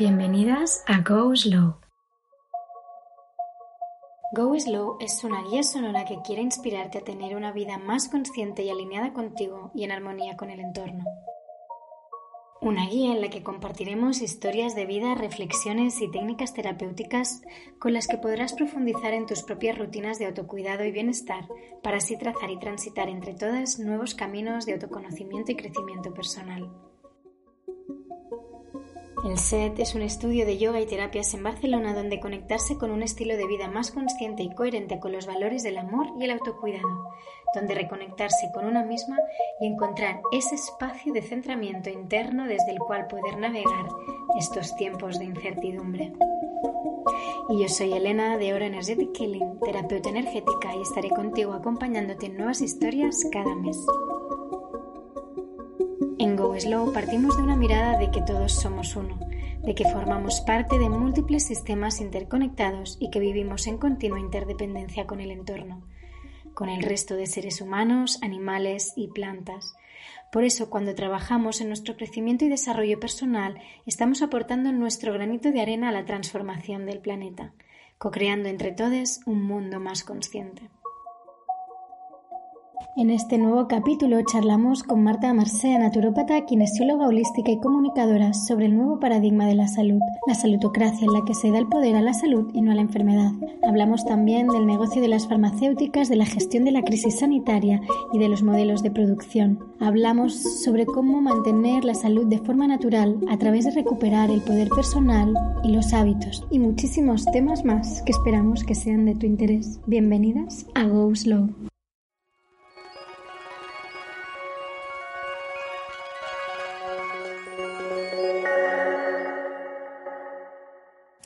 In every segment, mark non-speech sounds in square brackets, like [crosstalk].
Bienvenidas a Go Slow. Go Slow es una guía sonora que quiere inspirarte a tener una vida más consciente y alineada contigo y en armonía con el entorno. Una guía en la que compartiremos historias de vida, reflexiones y técnicas terapéuticas con las que podrás profundizar en tus propias rutinas de autocuidado y bienestar para así trazar y transitar entre todas nuevos caminos de autoconocimiento y crecimiento personal. El SET es un estudio de yoga y terapias en Barcelona donde conectarse con un estilo de vida más consciente y coherente con los valores del amor y el autocuidado, donde reconectarse con una misma y encontrar ese espacio de centramiento interno desde el cual poder navegar estos tiempos de incertidumbre. Y yo soy Elena de Oro Energetic Killing, terapeuta energética, y estaré contigo acompañándote en nuevas historias cada mes. En Go Slow partimos de una mirada de que todos somos uno, de que formamos parte de múltiples sistemas interconectados y que vivimos en continua interdependencia con el entorno, con el resto de seres humanos, animales y plantas. Por eso, cuando trabajamos en nuestro crecimiento y desarrollo personal, estamos aportando nuestro granito de arena a la transformación del planeta, co-creando entre todos un mundo más consciente. En este nuevo capítulo charlamos con Marta Marcea, naturópata, kinesióloga holística y comunicadora sobre el nuevo paradigma de la salud, la salutocracia en la que se da el poder a la salud y no a la enfermedad. Hablamos también del negocio de las farmacéuticas, de la gestión de la crisis sanitaria y de los modelos de producción. Hablamos sobre cómo mantener la salud de forma natural a través de recuperar el poder personal y los hábitos y muchísimos temas más que esperamos que sean de tu interés. Bienvenidas a Go Slow.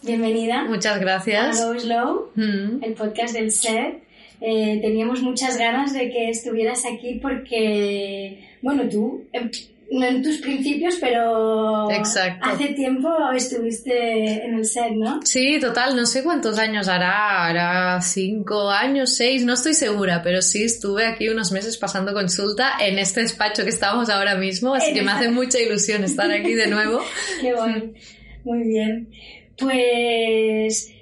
Bienvenida. Muchas gracias. A Go Slow, mm. el podcast del SET. Eh, teníamos muchas ganas de que estuvieras aquí porque, bueno, tú, em, no en tus principios, pero hace tiempo estuviste en el SET, ¿no? Sí, total, no sé cuántos años hará, hará cinco años, seis, no estoy segura, pero sí estuve aquí unos meses pasando consulta en este despacho que estamos ahora mismo, así que me hace mucha ilusión estar aquí de nuevo. [laughs] Qué bueno, muy bien pues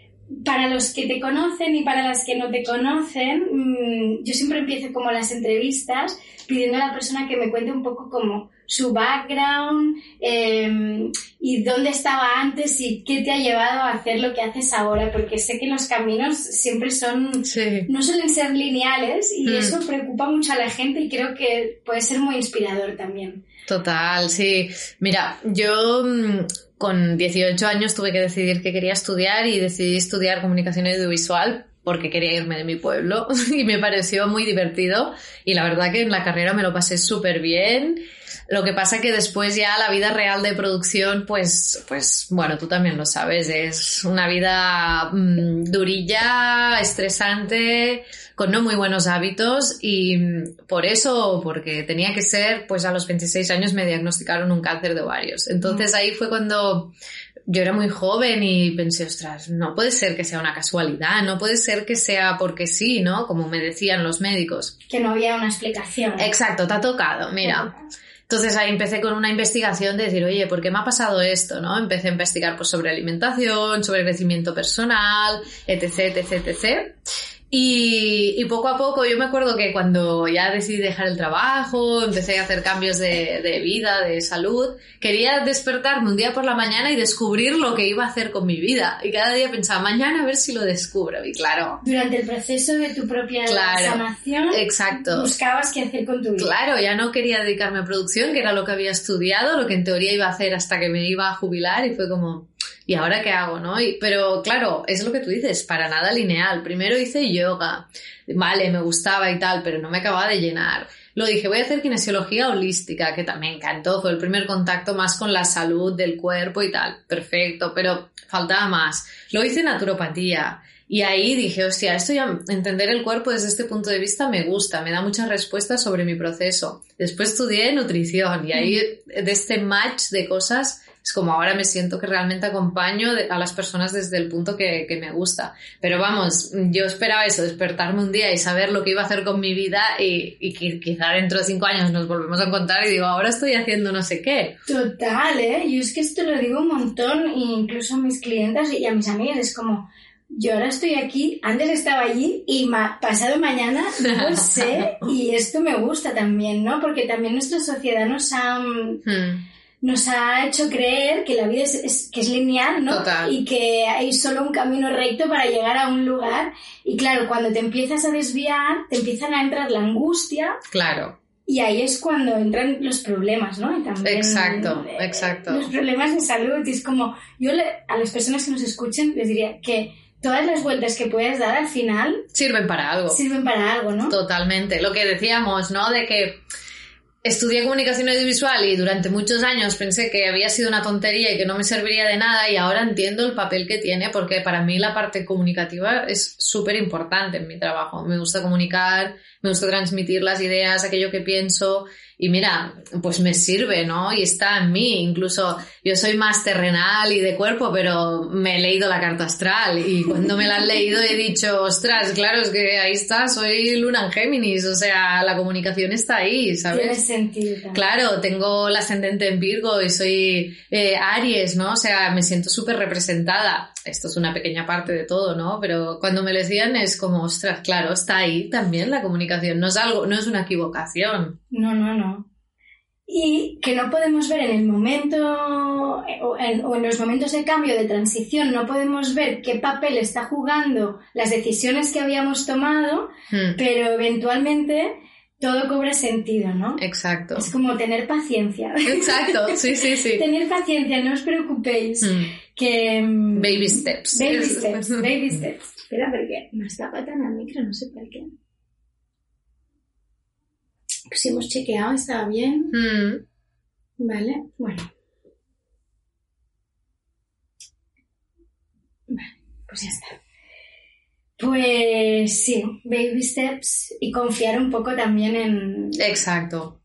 para los que te conocen y para las que no te conocen, mm, yo siempre empiezo como las entrevistas pidiendo a la persona que me cuente un poco como su background em, y dónde estaba antes y qué te ha llevado a hacer lo que haces ahora, porque sé que los caminos siempre son, no suelen ser lineales y mm. eso preocupa mucho a la gente y creo que puede ser muy inspirador también. Total, sí. Mira, yo mm, con 18 años tuve que decidir qué quería estudiar y decidí estudiar comunicación audiovisual porque quería irme de mi pueblo [laughs] y me pareció muy divertido y la verdad que en la carrera me lo pasé súper bien. Lo que pasa que después ya la vida real de producción, pues, pues bueno, tú también lo sabes, es una vida mm, durilla, estresante, con no muy buenos hábitos y mm, por eso, porque tenía que ser, pues a los 26 años me diagnosticaron un cáncer de ovarios. Entonces ahí fue cuando yo era muy joven y pensé, ostras, no puede ser que sea una casualidad, no puede ser que sea porque sí, ¿no? Como me decían los médicos. Que no había una explicación. Exacto, te ha tocado, mira. Entonces ahí empecé con una investigación de decir, oye, ¿por qué me ha pasado esto? ¿no? Empecé a investigar pues, sobre alimentación, sobre crecimiento personal, etc, etc, etc. Y, poco a poco, yo me acuerdo que cuando ya decidí dejar el trabajo, empecé a hacer cambios de, vida, de salud, quería despertarme un día por la mañana y descubrir lo que iba a hacer con mi vida. Y cada día pensaba, mañana a ver si lo descubro. Y claro. Durante el proceso de tu propia sanación, exacto. buscabas qué hacer con tu vida. Claro, ya no quería dedicarme a producción, que era lo que había estudiado, lo que en teoría iba a hacer hasta que me iba a jubilar, y fue como, ¿y ahora qué hago? ¿no? pero claro, es lo que tú dices, para nada lineal. Primero hice yoga, vale, me gustaba y tal, pero no me acababa de llenar. Lo dije, voy a hacer kinesiología holística, que también encantó, fue el primer contacto más con la salud del cuerpo y tal. Perfecto, pero faltaba más. Lo hice naturopatía. Y ahí dije, hostia, esto ya, entender el cuerpo desde este punto de vista me gusta, me da muchas respuestas sobre mi proceso. Después estudié nutrición y ahí de este match de cosas es como ahora me siento que realmente acompaño a las personas desde el punto que, me gusta. Pero vamos, yo esperaba eso, despertarme un día y saber lo que iba a hacer con mi vida y, y que quizá dentro de cinco años nos volvemos a encontrar y digo, ahora estoy haciendo no sé qué. Total, ¿eh? Yo es que esto lo digo un montón, incluso a mis clientes y a mis amigas, es como yo ahora estoy aquí, antes estaba allí y pasado mañana no [laughs] sé y esto me gusta también, ¿no? Porque también nuestra sociedad nos ha, hmm. Nos ha hecho creer que la vida es, que es lineal, ¿no? Y que hay solo un camino recto para llegar a un lugar y claro, cuando te empiezas a desviar, te empiezan a entrar la angustia. Claro. Y ahí es cuando entran los problemas, ¿no? exacto, eh, exacto. Los problemas de salud. Y es como, yo a las personas que nos escuchen les diría que todas las vueltas que puedes dar al final sirven para algo. Sirven para algo, ¿no? Totalmente. Lo que decíamos, ¿no? De que estudié comunicación audiovisual y durante muchos años pensé que había sido una tontería y que no me serviría de nada y ahora entiendo el papel que tiene porque para mí la parte comunicativa es súper importante en mi trabajo. Me gusta comunicar, me gusta transmitir las ideas, aquello que pienso y mira, pues me sirve, ¿no? Y está en mí. Incluso yo soy más terrenal y de cuerpo, pero me he leído la carta astral y cuando me la han leído he dicho, ostras, claro, es que ahí está, soy Luna en Géminis, o sea, la comunicación está ahí, ¿sabes? Tiene sentido. Claro, tengo la ascendente en Virgo y soy eh, Aries, ¿no? O sea, me siento súper representada. Esto es una pequeña parte de todo, ¿no? Pero cuando me lo decían es como, ostras, claro, está ahí también la comunicación, no es algo, no es una equivocación. No, no, no. Y que no podemos ver en el momento o en, los momentos de cambio, de transición, no podemos ver qué papel está jugando las decisiones que habíamos tomado, hmm. pero eventualmente todo cobra sentido, ¿no? Exacto. Es como tener paciencia. Exacto, sí, sí, sí. [laughs] tener paciencia, no os preocupéis. Hmm. Que... Mm, baby steps. Baby steps, [laughs] baby steps. Espera, porque me está patando el micro, no sé por qué si hemos chequeado, estaba bien. Mm. Vale, bueno. Vale, pues ya está. Pues sí, baby steps y confiar un poco también en... Exacto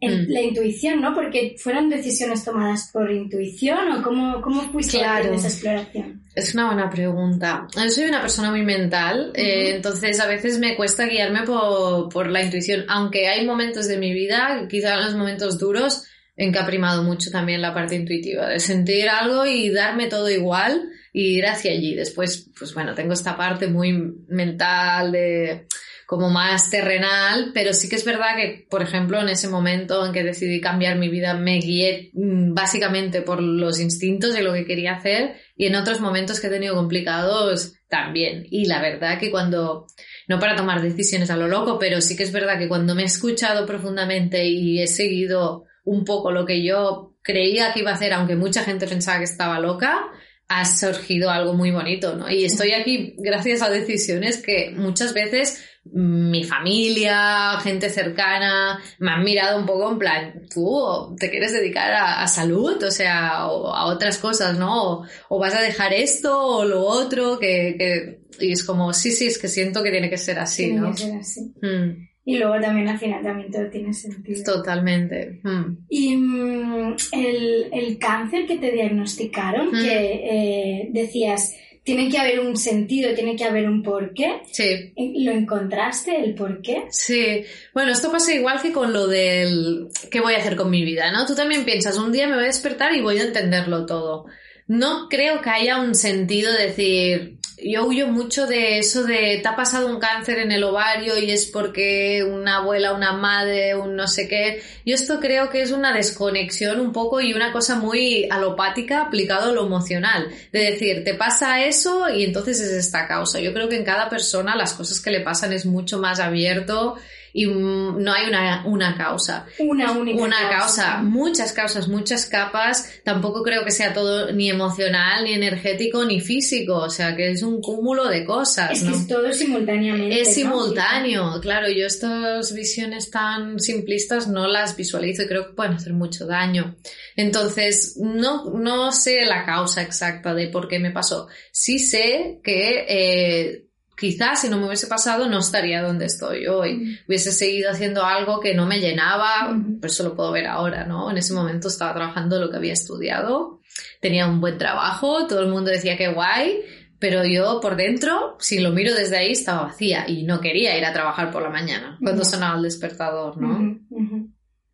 en mm. la intuición, ¿no? Porque fueron decisiones tomadas por intuición o cómo, cómo fuiste claro. esa exploración. Es una buena pregunta. Yo soy una persona muy mental, eh, entonces a veces me cuesta guiarme por, por, la intuición, aunque hay momentos de mi vida, quizá en los momentos duros, en que ha primado mucho también la parte intuitiva, de sentir algo y darme todo igual y ir hacia allí. Después, pues bueno, tengo esta parte muy mental de como más terrenal, pero sí que es verdad que, por ejemplo, en ese momento en que decidí cambiar mi vida, me guié mm, básicamente por los instintos de lo que quería hacer y en otros momentos que he tenido complicados también. Y la verdad que cuando, no para tomar decisiones a lo loco, pero sí que es verdad que cuando me he escuchado profundamente y he seguido un poco lo que yo creía que iba a hacer, aunque mucha gente pensaba que estaba loca, ha surgido algo muy bonito, ¿no? Y estoy aquí gracias a decisiones que muchas veces mi familia, gente cercana, me han mirado un poco en plan, tú te quieres dedicar a, salud, o sea, o a otras cosas, ¿no? O, vas a dejar esto o lo otro, que, y es como, sí, sí, es que siento que tiene que ser así, tiene ¿no? Que ser así. Mm. Y luego también al final también todo tiene sentido. Totalmente. Mm. Y mm, el, cáncer que te diagnosticaron, que eh, decías, tiene que haber un sentido, tiene que haber un porqué. Sí. ¿Lo encontraste, el porqué? Sí. Bueno, esto pasa igual que con lo del qué voy a hacer con mi vida, ¿no? Tú también piensas, un día me voy a despertar y voy a entenderlo todo. No creo que haya un sentido de decir, yo huyo mucho de eso de te ha pasado un cáncer en el ovario y es porque una abuela, una madre, un no sé qué. Yo esto creo que es una desconexión un poco y una cosa muy alopática aplicado a lo emocional. De decir, te pasa eso y entonces es esta causa. Yo creo que en cada persona las cosas que le pasan es mucho más abierto y no hay una, una causa. Una única Una causa. Muchas causas, muchas capas. Tampoco creo que sea todo ni emocional, ni energético, ni físico. O sea, que es un cúmulo de cosas. Es que es todo simultáneamente. Es simultáneo, claro. Yo estas visiones tan simplistas no las visualizo y creo que pueden hacer mucho daño. Entonces, no, no sé la causa exacta de por qué me pasó. Sí sé que... Eh, quizás si no me hubiese pasado no estaría donde estoy hoy. Hubiese seguido haciendo algo que no me llenaba, pero eso lo puedo ver ahora, ¿no? En ese momento estaba trabajando lo que había estudiado, tenía un buen trabajo, todo el mundo decía que guay, pero yo por dentro, si lo miro desde ahí, estaba vacía y no quería ir a trabajar por la mañana cuando sonaba el despertador, ¿no?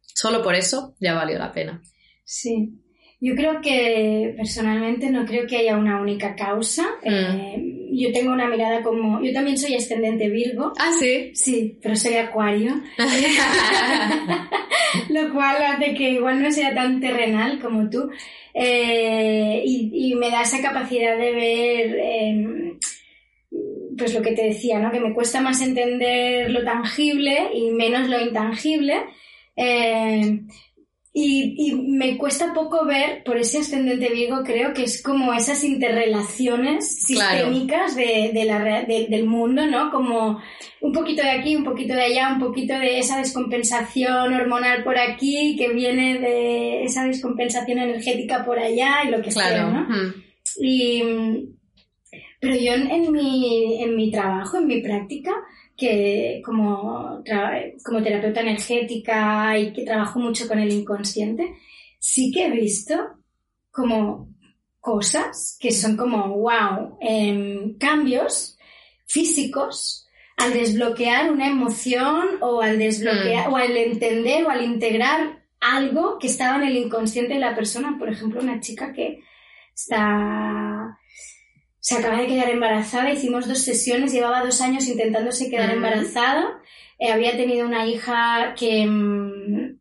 Solo por eso ya valió la pena. Sí. Yo creo que personalmente no creo que haya una única causa. Mm. Eh, yo tengo una mirada como... Yo también soy ascendente Virgo. Ah, sí. Sí, pero soy acuario. [laughs] Lo cual hace que igual no sea tan terrenal como tú. Eh, y, y me da esa capacidad de ver... em, pues lo que te decía, ¿no? Que me cuesta más entender lo tangible y menos lo intangible. Eh, y, y me cuesta poco ver, por ese ascendente Virgo, creo que es como esas interrelaciones Claro. sistémicas de, de la, rea- de- del mundo, ¿no? Como un poquito de aquí, un poquito de allá, un poquito de esa descompensación hormonal por aquí, que viene de esa descompensación energética por allá y lo que sea, Claro. ¿no? Mm. Y, pero yo en, en mi, en mi trabajo, en mi práctica, que como, como terapeuta energética y que trabajo mucho con el inconsciente, sí que he visto como cosas que son como, wow, em, cambios físicos al desbloquear una emoción o al desbloquear o al entender o al integrar algo que estaba en el inconsciente de la persona. Por ejemplo, una chica que está se acaba de quedar embarazada, hicimos dos sesiones, llevaba dos años intentándose quedar embarazada, eh, había tenido una hija que mm,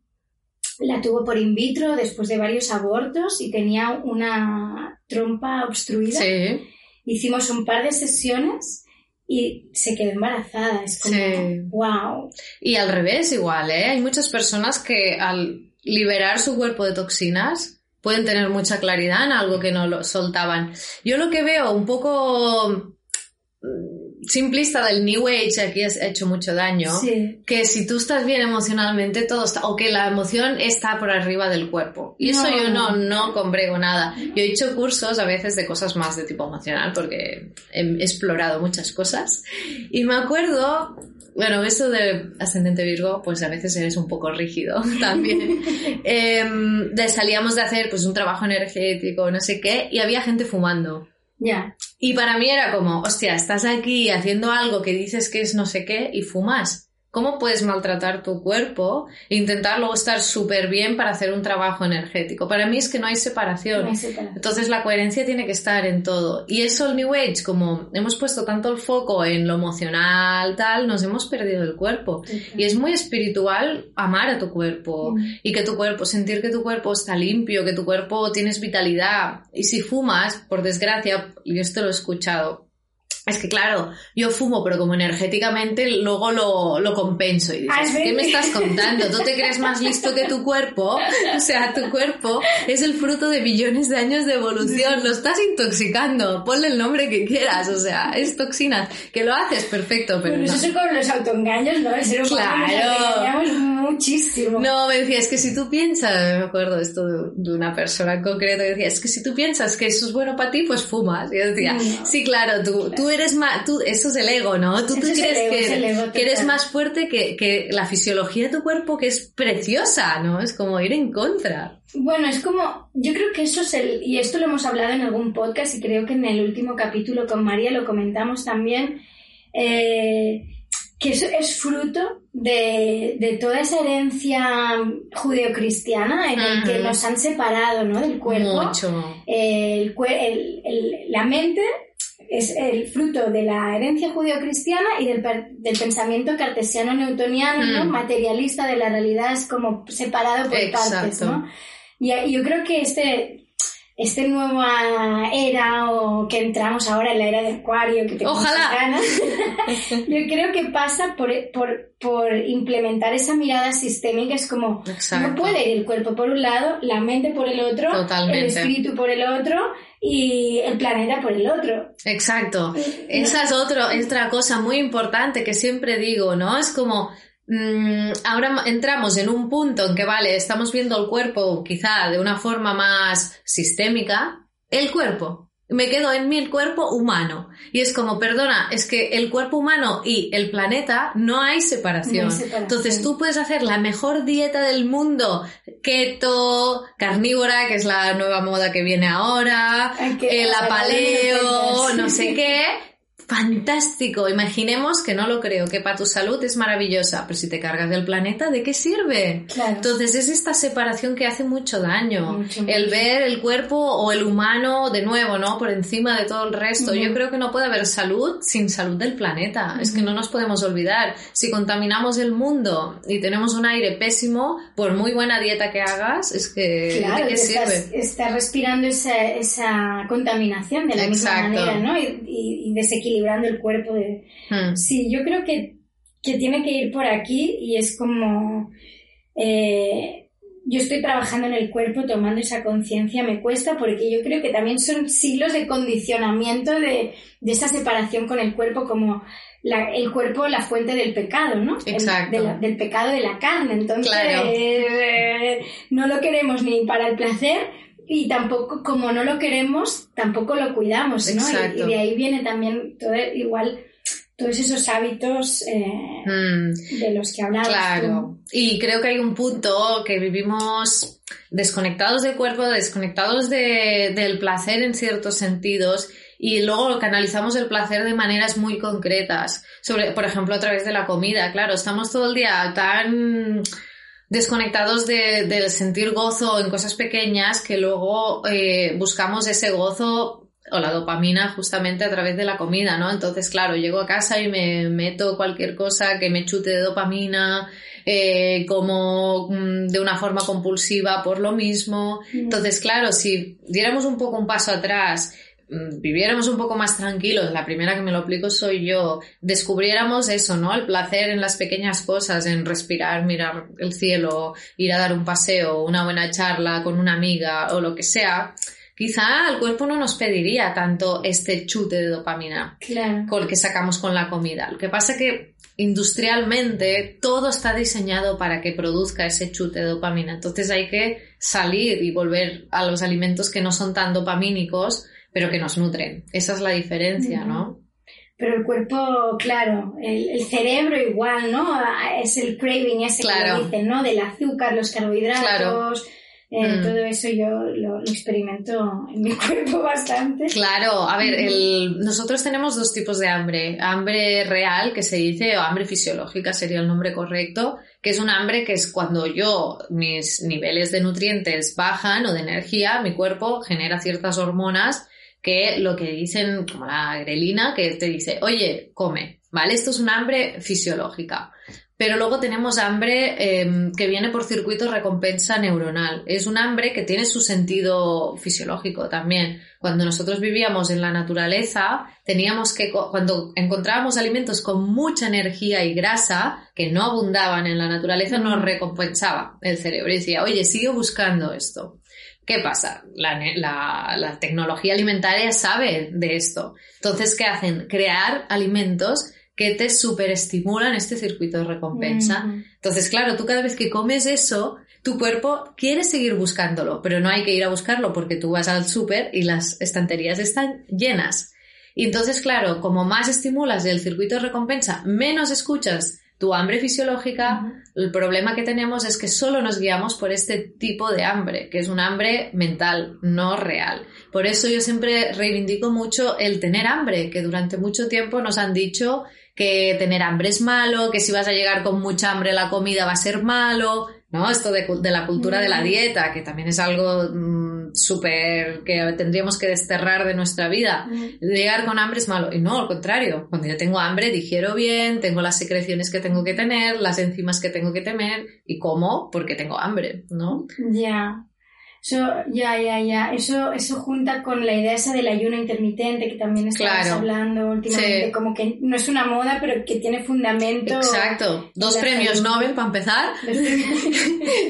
la tuvo por in vitro después de varios abortos y tenía una trompa obstruida. Sí. Hicimos un par de sesiones y se quedó embarazada. Es como, Sí. wow. Y al revés igual, ¿eh? Hay muchas personas que al liberar su cuerpo de toxinas pueden tener mucha claridad en algo que no lo soltaban. Yo lo que veo un poco mm, simplista del New Age aquí has hecho mucho daño. Sí. Que si tú estás bien emocionalmente, todo está, o que la emoción está por arriba del cuerpo. Y eso No. yo no, no comprego nada. Yo he hecho cursos a veces de cosas más de tipo emocional porque he explorado muchas cosas. Y me acuerdo, bueno, eso de ascendente Virgo, pues a veces eres un poco rígido [laughs] también. [laughs] Em, de, salíamos de hacer pues un trabajo energético, no sé qué, y había gente fumando. Ya. Y para mí era como, hostia, estás aquí haciendo algo que dices que es no sé qué y fumas. ¿Cómo puedes maltratar tu cuerpo e intentar luego estar súper bien para hacer un trabajo energético? Para mí es que no hay separación. No hay separación. Entonces la coherencia tiene que estar en todo. Y eso el New Age, como hemos puesto tanto el foco en lo emocional, tal, nos hemos perdido el cuerpo. Y es muy espiritual amar a tu cuerpo Mm. y que tu cuerpo, sentir que tu cuerpo está limpio, que tu cuerpo tienes vitalidad. Y si fumas, por desgracia, y esto lo he escuchado, es que claro, yo fumo, pero como energéticamente luego lo, lo compenso y dices. ¿qué me estás contando? ¿Tú te crees más listo que tu cuerpo? O sea, tu cuerpo es el fruto de billones de años de evolución, lo estás intoxicando, ponle el nombre que quieras, o sea, es toxina. Que lo haces, perfecto, pero Bueno, no. eso es con los autoengaños, ¿no? El ser humano Claro. muchísimo. No, me decía, es que si tú piensas, me acuerdo esto de, de una persona en concreto, que decía, es que si tú piensas que eso es bueno para ti, pues fumas. Y yo decía, No. sí, claro, tú, tú eres más, tú, eso es el ego, ¿no? Tú, tú crees ego, que, ego que eres más fuerte que, que la fisiología de tu cuerpo, que es preciosa, ¿no? Es como ir en contra. Bueno, es como, yo creo que eso es el, y esto lo hemos hablado en algún podcast y creo que en el último capítulo con María lo comentamos también, eh, que eso es fruto de, de toda esa herencia judeocristiana en el que nos han separado ¿no? del cuerpo. Mucho. El- el- la mente es el fruto de la herencia judeocristiana y del, del pensamiento cartesiano-newtoniano, ¿no? Mm. materialista de la realidad, es como separado por partes, Exacto. ¿no? Y, y yo creo que este, este nueva era o que entramos ahora en la era de Acuario, que Ojalá. muchas ganas, [laughs] yo creo que pasa por, por, por implementar esa mirada sistémica, es como Exacto. no puede ir el cuerpo por un lado, la mente por el otro, Totalmente. el espíritu por el otro y el planeta por el otro. Exacto. Esa es otro, otra cosa muy importante que siempre digo, ¿no? Es como, ahora entramos en un punto en que, vale, estamos viendo el cuerpo quizá de una forma más sistémica. El cuerpo. me quedo en mi cuerpo humano. Y es como, perdona, es que el cuerpo humano y el planeta no hay separación. No hay separación. Entonces tú puedes hacer la mejor dieta del mundo, keto, carnívora, que es la nueva moda que viene ahora, qué eh, la paleo, no sé [laughs] qué. Fantástico, imaginemos que no lo creo, que para tu salud es maravillosa, pero si te cargas del planeta, ¿de qué sirve? Claro. Entonces es esta separación que hace mucho daño. Mucho, el ver el cuerpo o el humano de nuevo, ¿no? Por encima de todo el resto. Yo creo que no puede haber salud sin salud del planeta. Es que no nos podemos olvidar. Si contaminamos el mundo y tenemos un aire pésimo, por muy buena dieta que hagas, es que Claro, ¿de qué estás, sirve? estás respirando esa, esa contaminación de la Exacto. misma manera, ¿no? Y, y- y desequilibrando el cuerpo. De... Hmm. Sí, yo creo que, que tiene que ir por aquí y es como... eh, yo estoy trabajando en el cuerpo, tomando esa conciencia, me cuesta porque yo creo que también son siglos de condicionamiento de, de esa separación con el cuerpo como la- el cuerpo la fuente del pecado, ¿no? El- Exacto. de la- del pecado de la carne. Entonces, Claro. eh, no lo queremos ni para el placer y tampoco, como no lo queremos, tampoco lo cuidamos, ¿no? Y- de ahí viene también todo, igual todos esos hábitos eh, Hmm. de los que hablabas. Claro. Y creo que hay un punto que vivimos desconectados del cuerpo, desconectados de- del placer en ciertos sentidos y luego canalizamos el placer de maneras muy concretas. Sobre, por ejemplo, a través de la comida. Claro, estamos todo el día tan desconectados de- del sentir gozo en cosas pequeñas que luego eh, buscamos ese gozo o la dopamina justamente a través de la comida, ¿no? Entonces, claro, llego a casa y me meto cualquier cosa que me chute de dopamina, eh, como mm, de una forma compulsiva por lo mismo. Mm. Entonces, claro, si diéramos un poco un paso atrás, viviéramos un poco más tranquilos, la primera que me lo aplico soy yo, descubriéramos eso, ¿no? El placer en las pequeñas cosas, en respirar, mirar el cielo, ir a dar un paseo, una buena charla con una amiga o lo que sea, quizá el cuerpo no nos pediría tanto este chute de dopamina Claro. con el que sacamos con la comida. Lo que pasa que industrialmente todo está diseñado para que produzca ese chute de dopamina. Entonces hay que salir y volver a los alimentos que no son tan dopamínicos, pero que nos nutren. Esa es la diferencia, ¿no? Pero el cuerpo, claro, el, el cerebro igual, ¿no? Es el craving ese que Claro. dicen, ¿no? Del azúcar, los carbohidratos. Claro. eh, Mm. Todo eso yo lo, lo experimento en mi [laughs] cuerpo bastante. Claro, a ver, el- nosotros tenemos dos tipos de hambre. Hambre real, que se dice, o hambre fisiológica sería el nombre correcto, que es un hambre que es cuando yo, mis niveles de nutrientes bajan o de energía, mi cuerpo genera ciertas hormonas que lo que dicen, como la grelina, que te dice, oye, come, ¿vale? Esto es un hambre fisiológica. Pero luego tenemos hambre eh, que viene por circuito recompensa neuronal. Es un hambre que tiene su sentido fisiológico también. Cuando nosotros vivíamos en la naturaleza, teníamos que, cuando encontrábamos alimentos con mucha energía y grasa que no abundaban en la naturaleza, nos recompensaba el cerebro y decía, oye, sigue buscando esto. ¿Qué pasa? La, ne- la- la tecnología alimentaria sabe de esto. Entonces, ¿qué hacen? Crear alimentos que te superestimulan este circuito de recompensa. Entonces, claro, tú cada vez que comes eso, tu cuerpo quiere seguir buscándolo, pero no hay que ir a buscarlo porque tú vas al súper y las estanterías están llenas. Y entonces, claro, como más estimulas el circuito de recompensa, menos escuchas tu hambre fisiológica, el problema que tenemos es que solo nos guiamos por este tipo de hambre, que es un hambre mental, no real. Por eso yo siempre reivindico mucho el tener hambre, que durante mucho tiempo nos han dicho que tener hambre es malo, que si vas a llegar con mucha hambre la comida va a ser malo, ¿no? Esto de, de la cultura de la dieta, que también es algo mm, súper que tendríamos que desterrar de nuestra vida. Llegar con hambre es malo. Y no, al contrario. Cuando yo tengo hambre, digiero bien, tengo las secreciones que tengo que tener, las enzimas que tengo que tener y como porque tengo hambre, ¿no? Ya. Eso, ya, ya, ya. Eso, eso junta con la idea esa del ayuno intermitente que también estabas Claro. hablando últimamente, Sí. como que no es una moda, pero que tiene fundamento. Exacto. Dos premios salud. Nobel para empezar [laughs]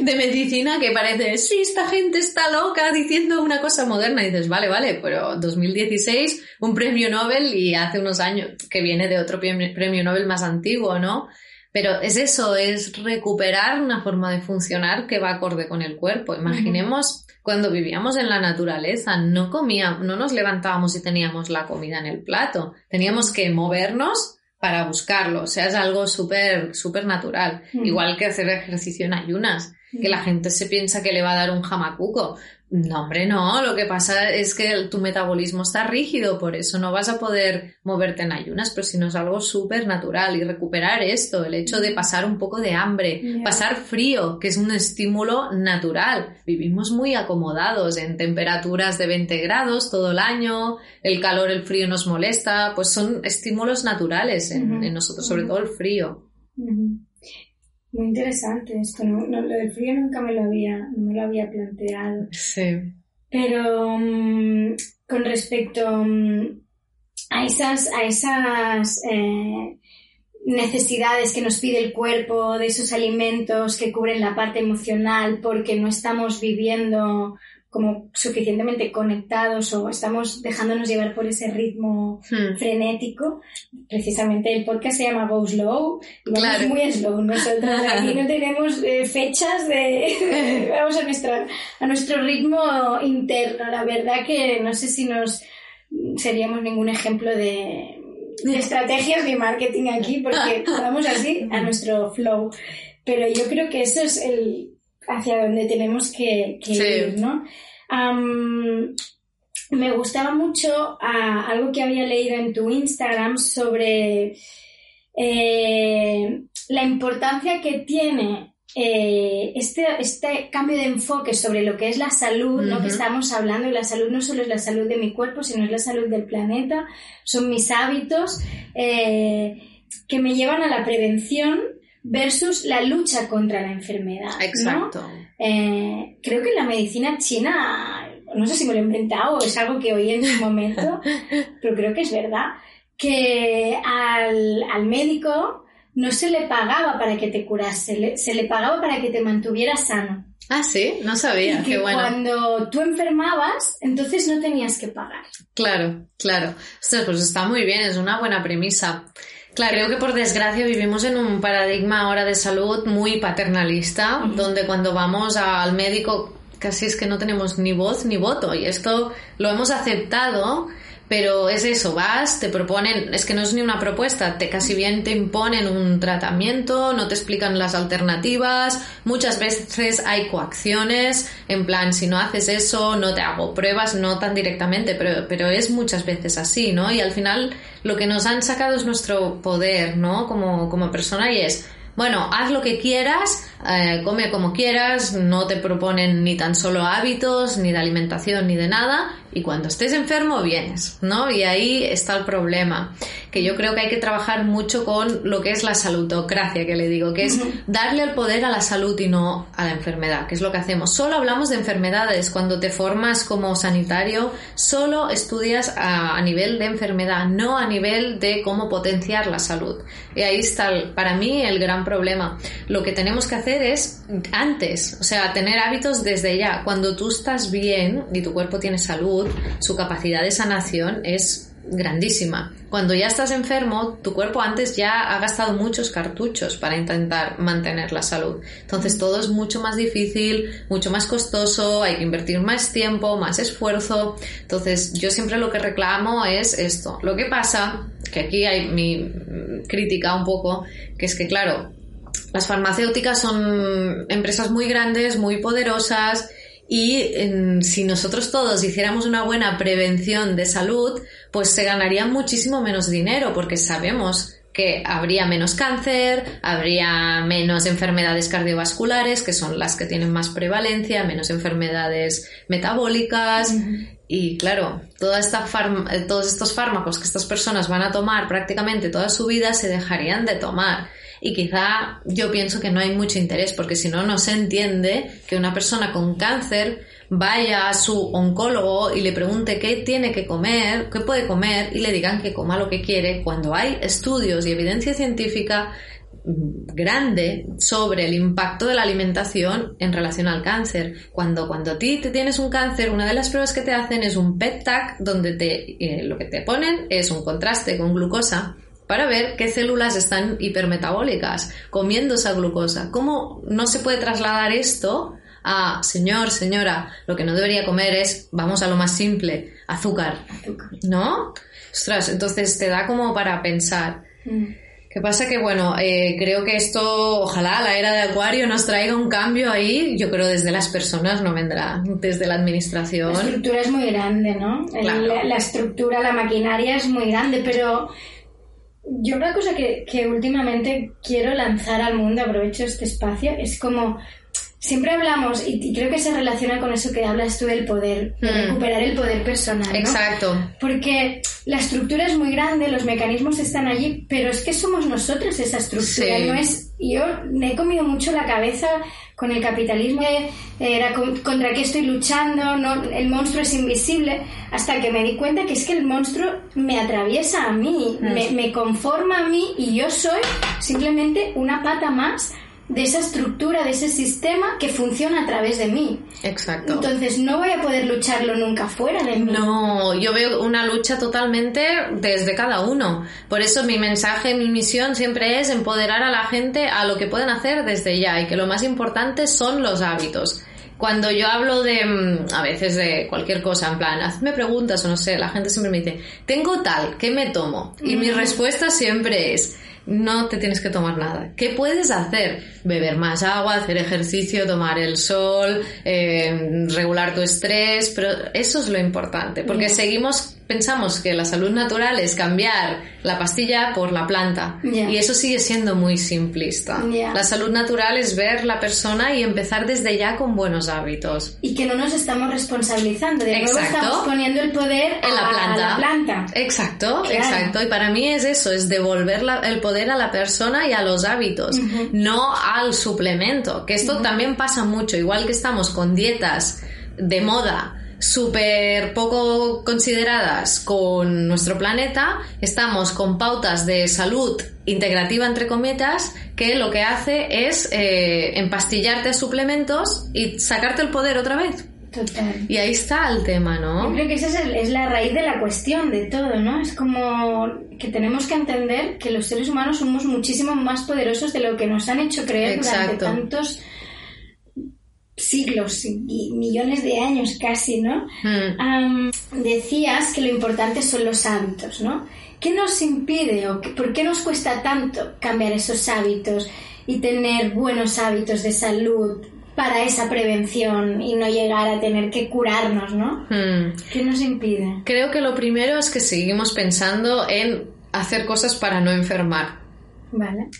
de medicina que parece, sí, esta gente está loca diciendo una cosa moderna. Y dices, vale, vale, pero 2016, un premio Nobel y hace unos años que viene de otro premio premio Nobel más antiguo, ¿no? Pero es eso, es recuperar una forma de funcionar que va acorde con el cuerpo. Imaginemos cuando vivíamos en la naturaleza, no comíamos, no nos levantábamos y teníamos la comida en el plato. Teníamos que movernos para buscarlo. O sea, es algo súper, súper natural. Igual que hacer ejercicio en ayunas que la gente se piensa que le va a dar un jamacuco. No, hombre, no. Lo que pasa es que tu metabolismo está rígido, por eso no vas a poder moverte en ayunas, pero si no es algo súper natural y recuperar esto, el hecho de pasar un poco de hambre, pasar frío, que es un estímulo natural. Vivimos muy acomodados en temperaturas de 20 grados todo el año, el calor, el frío nos molesta, pues son estímulos naturales en, nosotros, sobre todo el frío. Muy interesante esto, ¿no? lo del frío nunca me lo había, no me lo había planteado. Sí. Pero mm, con respecto mm, a esas, a esas eh, necesidades que nos pide el cuerpo, de esos alimentos que cubren la parte emocional porque no estamos viviendo como suficientemente conectados o estamos dejándonos llevar por ese ritmo hmm. frenético. Precisamente el podcast se llama Go Slow y vamos muy slow. Nosotros [laughs] aquí no tenemos eh, fechas de... [laughs] vamos a, nuestra, a nuestro ritmo interno. La verdad que no sé si nos seríamos ningún ejemplo de, [laughs] estrategias de marketing aquí porque vamos así a nuestro flow. Pero yo creo que eso es el hacia donde tenemos que, ir, ¿no? me gustaba mucho ah, algo que había leído en tu Instagram sobre eh, la importancia que tiene eh, este, este cambio de enfoque sobre lo que es la salud, lo que estamos hablando, y la salud no solo es la salud de mi cuerpo, sino es la salud del planeta, son mis hábitos eh, que me llevan a la prevención versus la lucha contra la enfermedad. Exacto. Eh, creo que la medicina china, no sé si me lo he inventado o es algo que oí en su momento, [laughs] pero creo que es verdad, que al, médico no se le pagaba para que te curase, se le, pagaba para que te mantuviera sano. Ah, sí, no sabía. que bueno. cuando tú enfermabas, entonces no tenías que pagar. Claro, claro. pues está muy bien, es una buena premisa. Claro, creo que por desgracia vivimos en un paradigma ahora de salud muy paternalista, donde cuando vamos al médico casi es que no tenemos ni voz ni voto y esto lo hemos aceptado pero es eso, vas, te proponen, es que no es ni una propuesta, te casi bien te imponen un tratamiento, no te explican las alternativas, muchas veces hay coacciones, en plan, si no haces eso, no te hago pruebas, no tan directamente, pero, pero es muchas veces así, ¿no? Y al final lo que nos han sacado es nuestro poder, ¿no? Como, como persona y es, bueno, haz lo que quieras, eh, come como quieras, no te proponen ni tan solo hábitos, ni de alimentación, ni de nada, y cuando estés enfermo vienes, ¿no? Y ahí está el problema, que yo creo que hay que trabajar mucho con lo que es la saludocracia, que le digo, que es darle el poder a la salud y no a la enfermedad, que es lo que hacemos. Solo hablamos de enfermedades, cuando te formas como sanitario, solo estudias a, nivel de enfermedad, no a nivel de cómo potenciar la salud. Y ahí está, para mí, el gran problema. Lo que tenemos que hacer es antes, o sea, tener hábitos desde ya. Cuando tú estás bien y tu cuerpo tiene salud, su capacidad de sanación es grandísima. Cuando ya estás enfermo, tu cuerpo antes ya ha gastado muchos cartuchos para intentar mantener la salud. Entonces todo es mucho más difícil, mucho más costoso, hay que invertir más tiempo, más esfuerzo. Entonces yo siempre lo que reclamo es esto. Lo que pasa, que aquí hay mi crítica un poco, que es que claro, las farmacéuticas son empresas muy grandes, muy poderosas, y si nosotros todos hiciéramos una buena prevención de salud, pues se ganaría muchísimo menos dinero, porque sabemos que habría menos cáncer, habría menos enfermedades cardiovasculares, que son las que tienen más prevalencia, menos enfermedades metabólicas. Y claro, toda esta todos estos fármacos que estas personas van a tomar prácticamente toda su vida se dejarían de tomar y quizá yo pienso que no hay mucho interés porque si no, no se entiende que una persona con cáncer vaya a su oncólogo y le pregunte qué tiene que comer, qué puede comer y le digan que coma lo que quiere cuando hay estudios y evidencia científica grande sobre el impacto de la alimentación en relación al cáncer. Cuando, cuando a ti te tienes un cáncer, una de las pruebas que te hacen es un PET TAC donde te, eh, lo que te ponen es un contraste con glucosa para ver qué células están hipermetabólicas comiendo esa glucosa. ¿Cómo no se puede trasladar esto a, señor, señora, lo que no debería comer es, vamos a lo más simple, azúcar? ¿No? Ostras, entonces te da como para pensar. Mm. ¿Qué pasa? Que bueno, eh, creo que esto, ojalá la era de Acuario nos traiga un cambio ahí. Yo creo desde las personas no vendrá, desde la administración. La estructura es muy grande, ¿no? La, estructura, la maquinaria es muy grande, pero yo una cosa que, que últimamente quiero lanzar al mundo, aprovecho este espacio, es como siempre hablamos, y, creo que se relaciona con eso que hablas tú del poder, de hmm. recuperar el poder personal. ¿no? Exacto. Porque la estructura es muy grande, los mecanismos están allí, pero es que somos nosotros esa estructura. No es, yo me he comido mucho la cabeza con el capitalismo, era contra qué estoy luchando, no, el monstruo es invisible, hasta que me di cuenta que es que el monstruo me atraviesa a mí, me, me conforma a mí y yo soy simplemente una pata más de esa estructura, de ese sistema que funciona a través de mí. Exacto. Entonces no voy a poder lucharlo nunca fuera de mí. No, yo veo una lucha totalmente desde cada uno. Por eso mi mensaje, mi misión siempre es empoderar a la gente a lo que pueden hacer desde ya y que lo más importante son los hábitos. Cuando yo hablo de, mm, a veces de cualquier cosa, en plan, hazme preguntas o no sé, la gente siempre me dice, tengo tal, ¿qué me tomo? Y mi respuesta siempre es, no te tienes que tomar nada. ¿Qué puedes hacer? Beber más agua, hacer ejercicio, tomar el sol, eh, regular tu estrés, pero eso es lo importante, porque seguimos pensamos que la salud natural es cambiar la pastilla por la planta y eso sigue siendo muy simplista. La salud natural es ver la persona y empezar desde ya con buenos hábitos. Y que no nos estamos responsabilizando, de nuevo estamos poniendo el poder en la planta. planta. Exacto, exacto. Y para mí es eso, es devolver el poder a la persona y a los hábitos, no al suplemento, que esto también pasa mucho, igual que estamos con dietas de moda súper poco consideradas con nuestro planeta, estamos con pautas de salud integrativa, entre cometas, que lo que hace es eh, empastillarte a suplementos y sacarte el poder otra vez. Total. Y ahí está el tema, ¿no? Yo creo que esa es, la raíz de la cuestión de todo, ¿no? Es como que tenemos que entender que los seres humanos somos muchísimo más poderosos de lo que nos han hecho creer durante tantos siglos y millones de años casi, ¿no? Hmm. decías que lo importante son los hábitos, ¿no? ¿Qué nos impide o por qué nos cuesta tanto cambiar esos hábitos y tener buenos hábitos de salud para esa prevención y no llegar a tener que curarnos, ¿no? Hmm. ¿Qué nos impide? Creo que lo primero es que seguimos pensando en hacer cosas para no enfermar.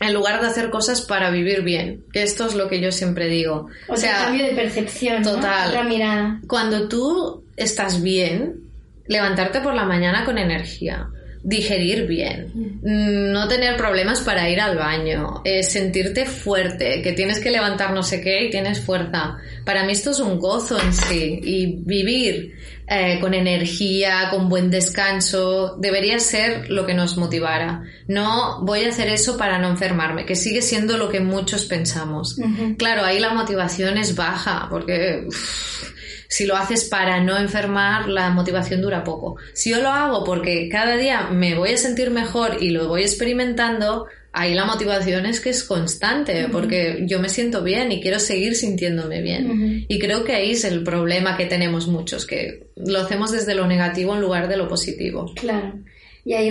En lugar de hacer cosas para vivir bien. Esto es lo que yo siempre digo. O, sea, cambio de percepción. Total. mirada. Cuando tú estás bien, levantarte por la mañana con energía digerir bien, no tener problemas para ir al baño, eh, sentirte fuerte, que tienes que levantar no sé qué y tienes fuerza. Para mí esto es un gozo en sí y vivir eh, con energía, con buen descanso, debería ser lo que nos motivara. No voy a hacer eso para no enfermarme, que sigue siendo lo que muchos pensamos. Claro, ahí la motivación es baja porque... Si lo haces para no enfermar, la motivación dura poco. Si yo lo hago porque cada día me voy a sentir mejor y lo voy experimentando, ahí la motivación es que es constante, porque yo me siento bien y quiero seguir sintiéndome bien. Y creo que ahí es el problema que tenemos muchos, que lo hacemos desde lo negativo en lugar de lo positivo. Claro. Y ahí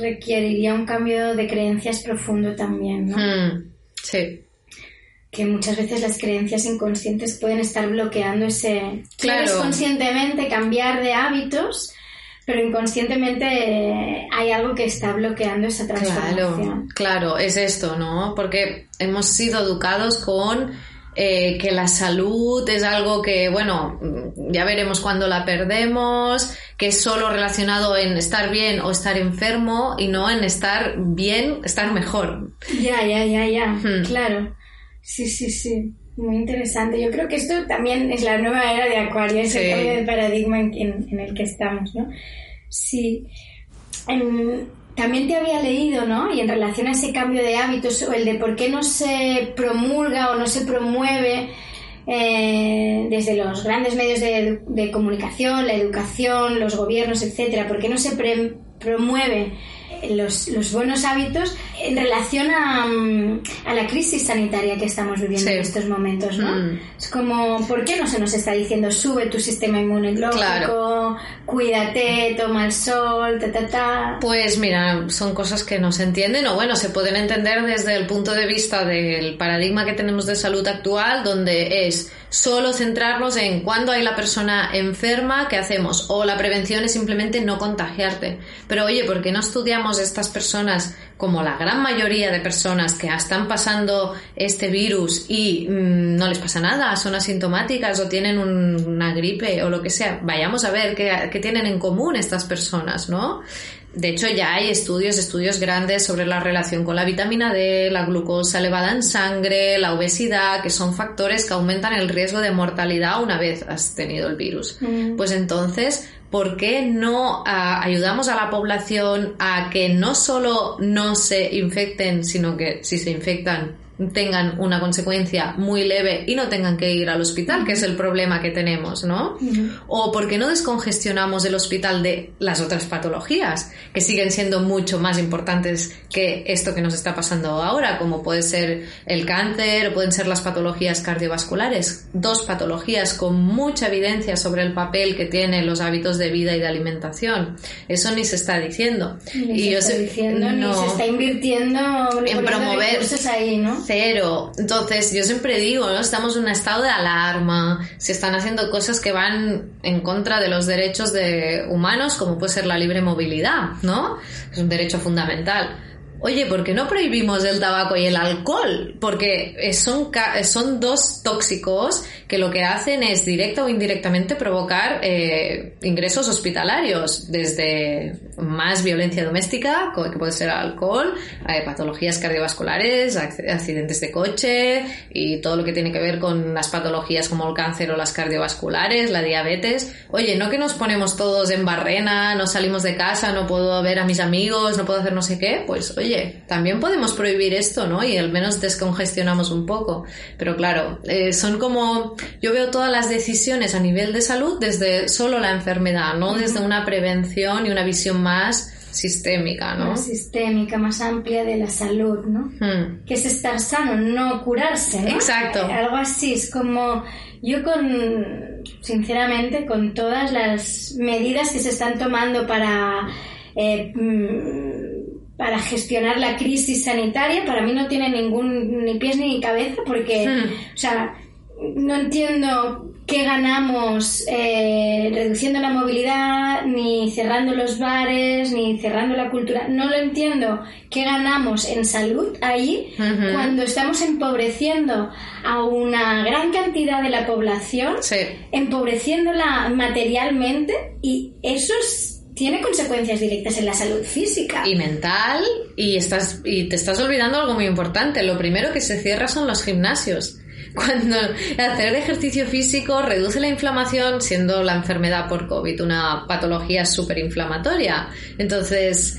requeriría un cambio de creencias profundo también, ¿no? Mm, sí que muchas veces las creencias inconscientes pueden estar bloqueando ese... Claro. conscientemente cambiar de hábitos, pero inconscientemente eh, hay algo que está bloqueando esa transformación. Claro, claro, es esto, ¿no? Porque hemos sido educados con eh, que la salud es algo que, bueno, ya veremos cuando la perdemos, que es solo relacionado en estar bien o estar enfermo y no en estar bien, estar mejor. Ya, ya, ya, ya, hmm. claro. Sí, sí, sí. Muy interesante. Yo creo que esto también es la nueva era de Acuario, es el cambio de paradigma en, el que estamos, ¿no? Sí. Em, también te había leído, ¿no? Y en relación a ese cambio de hábitos, o el de por qué no se promulga o no se promueve eh, desde los grandes medios de, comunicación, la educación, los gobiernos, etcétera, por qué no se promueve los, los buenos hábitos en relación a, mm, a, la crisis sanitaria que estamos viviendo en estos momentos, ¿no? Mm. Es como, ¿por qué no se nos está diciendo sube tu sistema inmunológico, cuídate, toma el sol, ta, ta, ta? Pues mira, son cosas que no se entienden o bueno, se pueden entender desde el punto de vista del paradigma que tenemos de salud actual, donde es solo centrarnos en cuando hay la persona enferma, ¿qué hacemos? O la prevención es simplemente no contagiarte. Pero oye, ¿por qué no estudiamos estas personas como la gran mayoría de personas que están pasando este virus y mm, no les pasa nada, son asintomáticas o tienen una gripe o lo que sea? Vayamos a ver qué, qué tienen en común estas personas, ¿no? De hecho, ya hay estudios, estudios grandes sobre la relación con la vitamina D, la glucosa elevada en sangre, la obesidad, que son factores que aumentan el riesgo de mortalidad una vez has tenido el virus. Mm. Pues entonces, ¿por qué no ah, ayudamos a la población a que no solo no se infecten, sino que si se infectan tengan una consecuencia muy leve y no tengan que ir al hospital, que es el problema que tenemos, ¿no? O porque no descongestionamos el hospital de las otras patologías, que siguen siendo mucho más importantes que esto que nos está pasando ahora, como puede ser el cáncer, o pueden ser las patologías cardiovasculares, dos patologías con mucha evidencia sobre el papel que tienen los hábitos de vida y de alimentación. Eso ni se está diciendo. y se está diciendo, ni se está invirtiendo en promover ahí, ¿no? Cero. Entonces, yo siempre digo, ¿no? Estamos en un estado de alarma, se están haciendo cosas que van en contra de los derechos de humanos, como puede ser la libre movilidad, ¿no? Es un derecho fundamental oye, ¿por qué no prohibimos el tabaco y el alcohol? Porque son, son dos tóxicos que lo que hacen es directa o indirectamente provocar eh, ingresos hospitalarios, desde más violencia doméstica, que puede ser alcohol, eh, patologías cardiovasculares, accidentes de coche y todo lo que tiene que ver con las patologías como el cáncer o las cardiovasculares, la diabetes. Oye, no que nos ponemos todos en barrena, no salimos de casa, no puedo ver a mis amigos, no puedo hacer no sé qué, pues oye, también podemos prohibir esto, ¿no? Y al menos descongestionamos un poco. Pero claro, eh, son como, yo veo todas las decisiones a nivel de salud desde solo la enfermedad, no desde una prevención y una visión más sistémica, ¿no? Más sistémica, más amplia de la salud, ¿no? Hmm. Que es estar sano, no curarse, ¿no? Exacto. Eh, algo así, es como yo con, sinceramente, con todas las medidas que se están tomando para eh, mm, para gestionar la crisis sanitaria, para mí no tiene ningún ni pies ni cabeza, porque, hmm. o sea, no entiendo qué ganamos eh, reduciendo la movilidad, ni cerrando los bares, ni cerrando la cultura. No lo entiendo. ¿Qué ganamos en salud ahí cuando estamos empobreciendo a una gran cantidad de la población, empobreciéndola materialmente? Y eso es tiene consecuencias directas en la salud física. Y mental, y, estás, y te estás olvidando algo muy importante. Lo primero que se cierra son los gimnasios. [laughs] Cuando hacer ejercicio físico reduce la inflamación, siendo la enfermedad por COVID una patología súper inflamatoria. Entonces,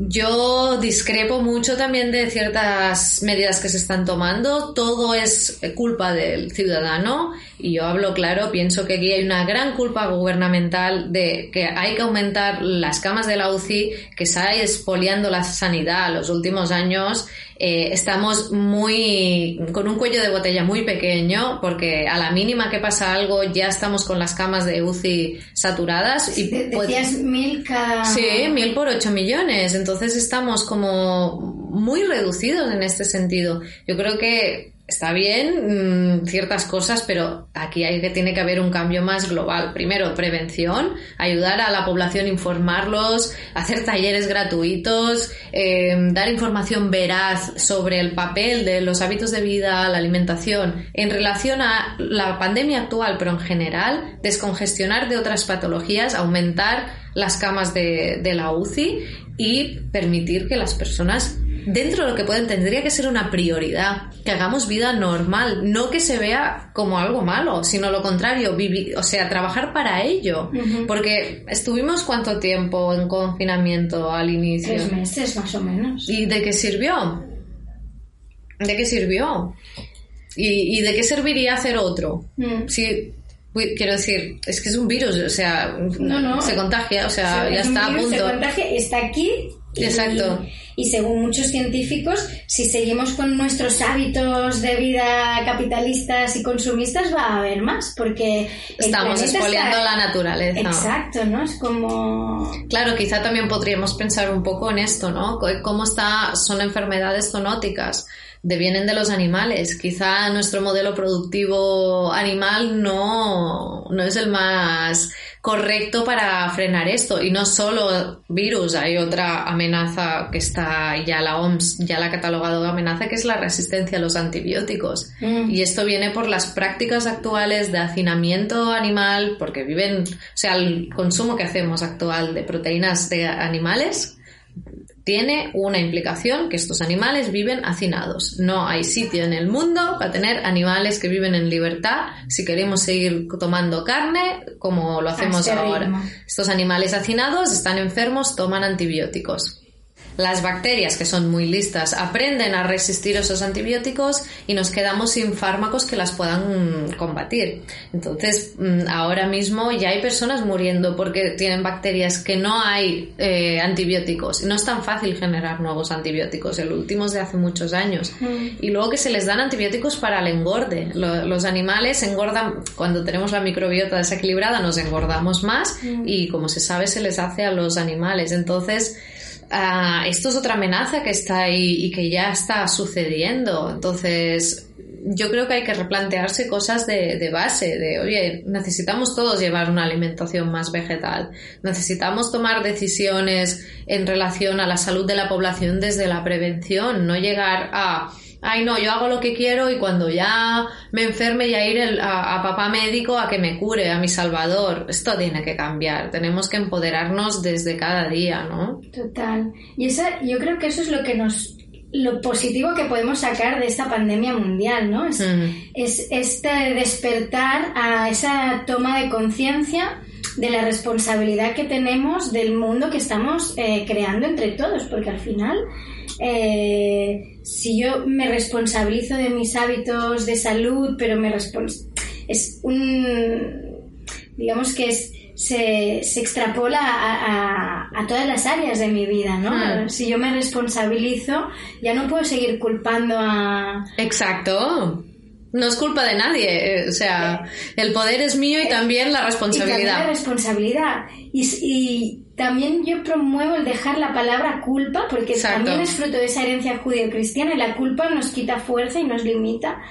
yo discrepo mucho también de ciertas medidas que se están tomando. Todo es culpa del ciudadano y yo hablo claro, pienso que aquí hay una gran culpa gubernamental de que hay que aumentar las camas de la UCI, que se ha expoliando la sanidad los últimos años. Eh, estamos muy con un cuello de botella muy pequeño porque a la mínima que pasa algo ya estamos con las camas de UCI saturadas. y decías mil cada... Sí, mil por ocho millones. Entonces estamos como muy reducidos en este sentido. Yo creo que está bien mm, ciertas cosas, pero aquí hay que tiene que haber un cambio más global. Primero, prevención, ayudar a la población, informarlos, hacer talleres gratuitos, em, dar información veraz sobre el papel de los hábitos de vida, la alimentación, en relación a la pandemia actual, pero en general, descongestionar de otras patologías, aumentar las camas de la UCI y permitir que las personas dentro de lo que pueden, tendría que ser una prioridad, que hagamos vida normal, no que se vea como algo malo, sino lo contrario, vivir, o sea, trabajar para ello. Porque estuvimos cuánto tiempo en confinamiento al inicio? Tres meses más o menos. ¿Y de qué sirvió? ¿De qué sirvió? ¿Y, de qué serviría hacer otro? Si quiero decir, es que es un virus, o sea, no, no. se contagia, o sea, ya está a punto. Se contagia, está aquí Exacto. Y, según muchos científicos, si seguimos con nuestros hábitos de vida capitalistas y consumistas, va a haber más, porque estamos expoliando la naturaleza. Exacto, ¿no? Es como. Claro, quizá también podríamos pensar un poco en esto, ¿no? Cómo está, son enfermedades zoonóticas devienen de los animales. Quizá nuestro modelo productivo animal no, no es el más correcto para frenar esto. Y no solo virus, hay otra amenaza que está ya la OMS, ya la ha catalogado de amenaza, que es la resistencia a los antibióticos. Mm. Y esto viene por las prácticas actuales de hacinamiento animal, porque viven, o sea, el consumo que hacemos actual de proteínas de animales tiene una implicación que estos animales viven hacinados. No hay sitio en el mundo para tener animales que viven en libertad si queremos seguir tomando carne como lo hacemos ahora. Estos animales hacinados están enfermos, toman antibióticos. Las bacterias, que son muy listas, aprenden a resistir esos antibióticos y nos quedamos sin fármacos que las puedan combatir. Entonces, mm, ahora mismo ya hay personas muriendo porque tienen bacterias que no hay eh, antibióticos. No es tan fácil generar nuevos antibióticos. El último es de hace muchos años. Mm. Y luego que se les dan antibióticos para el engorde. los animales engordan, cuando tenemos la microbiota desequilibrada, nos engordamos más mm. y como se sabe, se les hace a los animales. Entonces, Ah, esto es otra amenaza que está ahí y que ya está sucediendo. Entonces, yo creo que hay que replantearse cosas de, base, de, oye, necesitamos todos llevar una alimentación más vegetal, necesitamos tomar decisiones en relación a la salud de la población desde la prevención, no llegar a ay no, yo hago lo que quiero y cuando ya me enferme ya ir a, papá médico a que me cure, a mi salvador. Esto tiene que cambiar, tenemos que empoderarnos desde cada día, ¿no? Total. Y esa, yo creo que eso es lo que nos lo positivo que podemos sacar de esta pandemia mundial, ¿no? Es, mm. es este despertar a esa toma de conciencia de la responsabilidad que tenemos del mundo que estamos eh, creando entre todos, porque al final eh, si yo me responsabilizo de mis hábitos de salud, pero me es un, digamos que es, se, se extrapola a, a, todas las áreas de mi vida, ¿no? Hmm. Si yo me responsabilizo, ya no puedo seguir culpando a... Exacto. No es culpa de nadie, eh, o sea, el poder es mío y también la responsabilidad. Y también la responsabilidad. Y, y, también yo promuevo el dejar la palabra culpa, porque también es fruto de esa herencia judío-cristiana y la culpa nos quita fuerza y nos limita.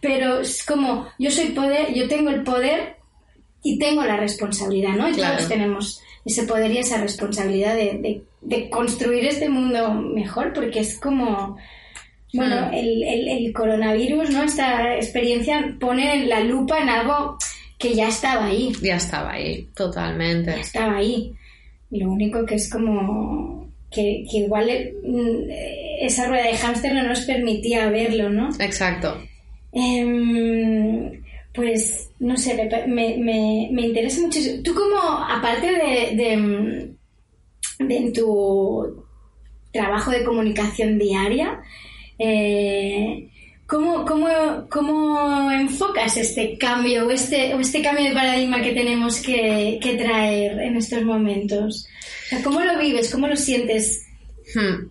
Pero es como, yo soy poder, yo tengo el poder y tengo la responsabilidad, ¿no? Y todos tenemos ese poder y esa responsabilidad de, de, construir este mundo mejor, porque es como, bueno, hmm. el, el, el, coronavirus, ¿no? Esta experiencia pone la lupa en algo que ya estaba ahí. Ya estaba ahí, totalmente. Ya estaba ahí. Lo único que es como que, igual mm, esa rueda de hámster no nos permitía verlo, ¿no? Exacto. Em, pues, no sé, me, me, interesa mucho. Tú como, aparte de, de, de tu trabajo de comunicación diaria, eh, ¿Cómo, cómo, cómo enfocas este cambio o este, este cambio de paradigma que tenemos que, traer en estos momentos? ¿Cómo lo vives? ¿Cómo lo sientes? Hmm.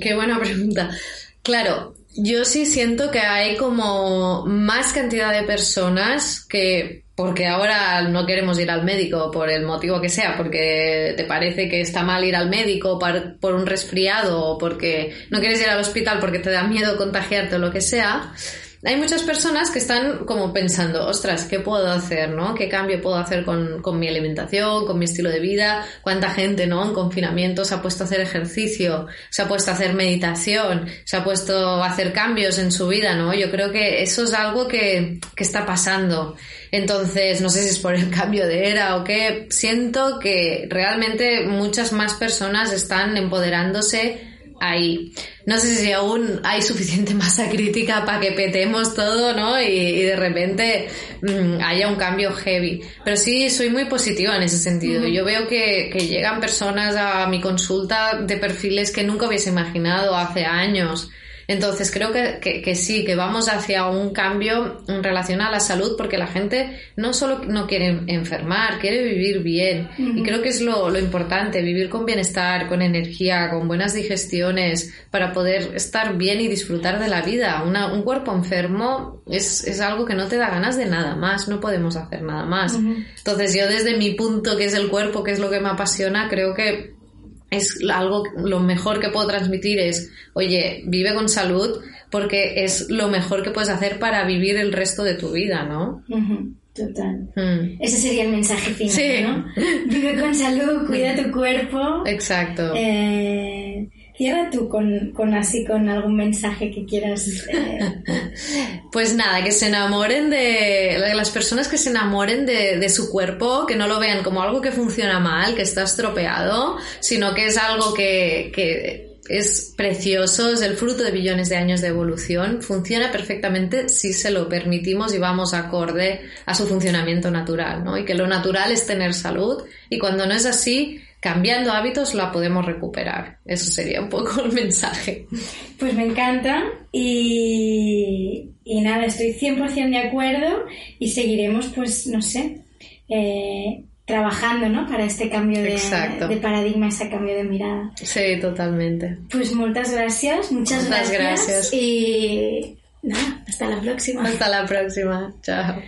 Qué buena [laughs] pregunta. Claro, yo sí siento que hay como más cantidad de personas que, porque ahora no queremos ir al médico por el motivo que sea, porque te parece que está mal ir al médico por, un resfriado o porque no quieres ir al hospital porque te da miedo contagiarte o lo que sea, hay muchas personas que están como pensando, ostras, ¿qué puedo hacer, no? ¿Qué cambio puedo hacer con, con, mi alimentación, con mi estilo de vida? ¿Cuánta gente, no? En confinamiento se ha puesto a hacer ejercicio, se ha puesto a hacer meditación, se ha puesto a hacer cambios en su vida, ¿no? Yo creo que eso es algo que, que está pasando. Entonces, no sé si es por el cambio de era o qué, siento que realmente muchas más personas están empoderándose ahí. No sé si aún hay suficiente [laughs] masa crítica para que petemos todo, ¿no? Y, de repente mm, haya un cambio heavy. Pero sí, soy muy positiva en ese sentido. Yo veo que, que, llegan personas a mi consulta de perfiles que nunca hubiese imaginado hace años. Entonces creo que, que, sí, que vamos hacia un cambio en relación a la salud porque la gente no solo no quiere enfermar, quiere vivir bien. Y creo que es lo, lo, importante, vivir con bienestar, con energía, con buenas digestiones, para poder estar bien y disfrutar de la vida. Una, un cuerpo enfermo es, es, algo que no te da ganas de nada más, no podemos hacer nada más. Entonces yo desde mi punto, que es el cuerpo, que es lo que me apasiona, creo que es algo, lo mejor que puedo transmitir es, oye, vive con salud porque es lo mejor que puedes hacer para vivir el resto de tu vida, ¿no? Total. Mm. Ese sería el mensaje final, ¿no? Vive con salud, cuida tu cuerpo. Exacto. Eh, cierra tú con, con, así con algún mensaje que quieras. [laughs] Eh. Pues nada, que se enamoren de las personas que se enamoren de, de, su cuerpo, que no lo vean como algo que funciona mal, que está estropeado, sino que es algo que, que es precioso, es el fruto de billones de años de evolución, funciona perfectamente si se lo permitimos y vamos acorde a su funcionamiento natural, ¿no? Y que lo natural es tener salud y cuando no es así, cambiando hábitos la podemos recuperar. Eso sería un poco el mensaje. Pues me encanta y, y nada, estoy 100% de acuerdo y seguiremos, pues, no sé, eh, trabajando, ¿no? Para este cambio de, de, paradigma, ese cambio de mirada. Sí, totalmente. Pues muchas gracias, muchas, muchas gracias. gracias. Y nada, hasta la próxima. Hasta la próxima. Chao.